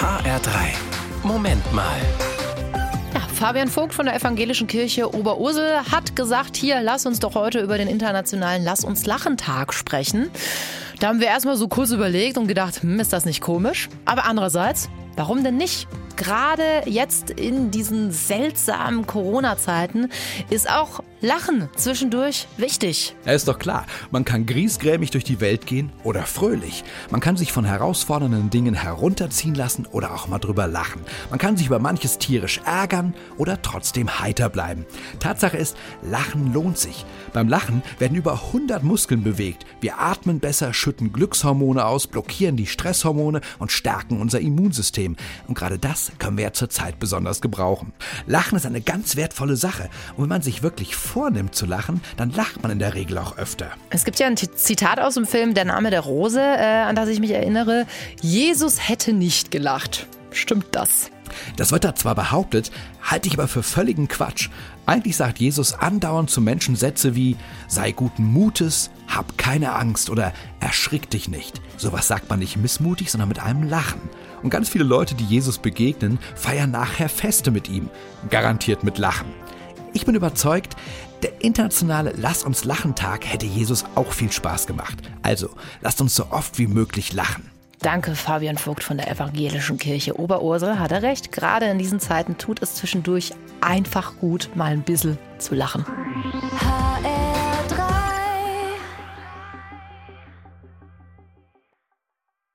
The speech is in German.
HR3. Moment mal. Ja, Fabian Vogt von der Evangelischen Kirche Oberursel hat gesagt, hier, lass uns doch heute über den internationalen Lass uns lachen Tag sprechen. Da haben wir erstmal so kurz überlegt und gedacht, hm, ist das nicht komisch? Aber andererseits, warum denn nicht? Gerade jetzt in diesen seltsamen Corona-Zeiten ist auch Lachen zwischendurch wichtig. Ja, ist doch klar. Man kann griesgrämig durch die Welt gehen oder fröhlich. Man kann sich von herausfordernden Dingen herunterziehen lassen oder auch mal drüber lachen. Man kann sich über manches tierisch ärgern oder trotzdem heiter bleiben. Tatsache ist, Lachen lohnt sich. Beim Lachen werden über 100 Muskeln bewegt. Wir atmen besser, schütten Glückshormone aus, blockieren die Stresshormone und stärken unser Immunsystem. Und gerade das können wir ja zurzeit besonders gebrauchen. Lachen ist eine ganz wertvolle Sache. Und wenn man sich wirklich vornimmt zu lachen, dann lacht man in der Regel auch öfter. Es gibt ja ein Zitat aus dem Film Der Name der Rose, äh, an das ich mich erinnere. Jesus hätte nicht gelacht. Stimmt das? Das wird da zwar behauptet, halte ich aber für völligen Quatsch. Eigentlich sagt Jesus andauernd zu Menschen Sätze wie sei guten Mutes, hab keine Angst oder erschrick dich nicht. Sowas sagt man nicht missmutig, sondern mit einem Lachen. Und ganz viele Leute, die Jesus begegnen, feiern nachher Feste mit ihm. Garantiert mit Lachen. Ich bin überzeugt, der internationale Lass uns lachen Tag hätte Jesus auch viel Spaß gemacht. Also, lasst uns so oft wie möglich lachen. Danke, Fabian Vogt von der Evangelischen Kirche Oberursel. Hat er recht. Gerade in diesen Zeiten tut es zwischendurch einfach gut, mal ein bisschen zu lachen.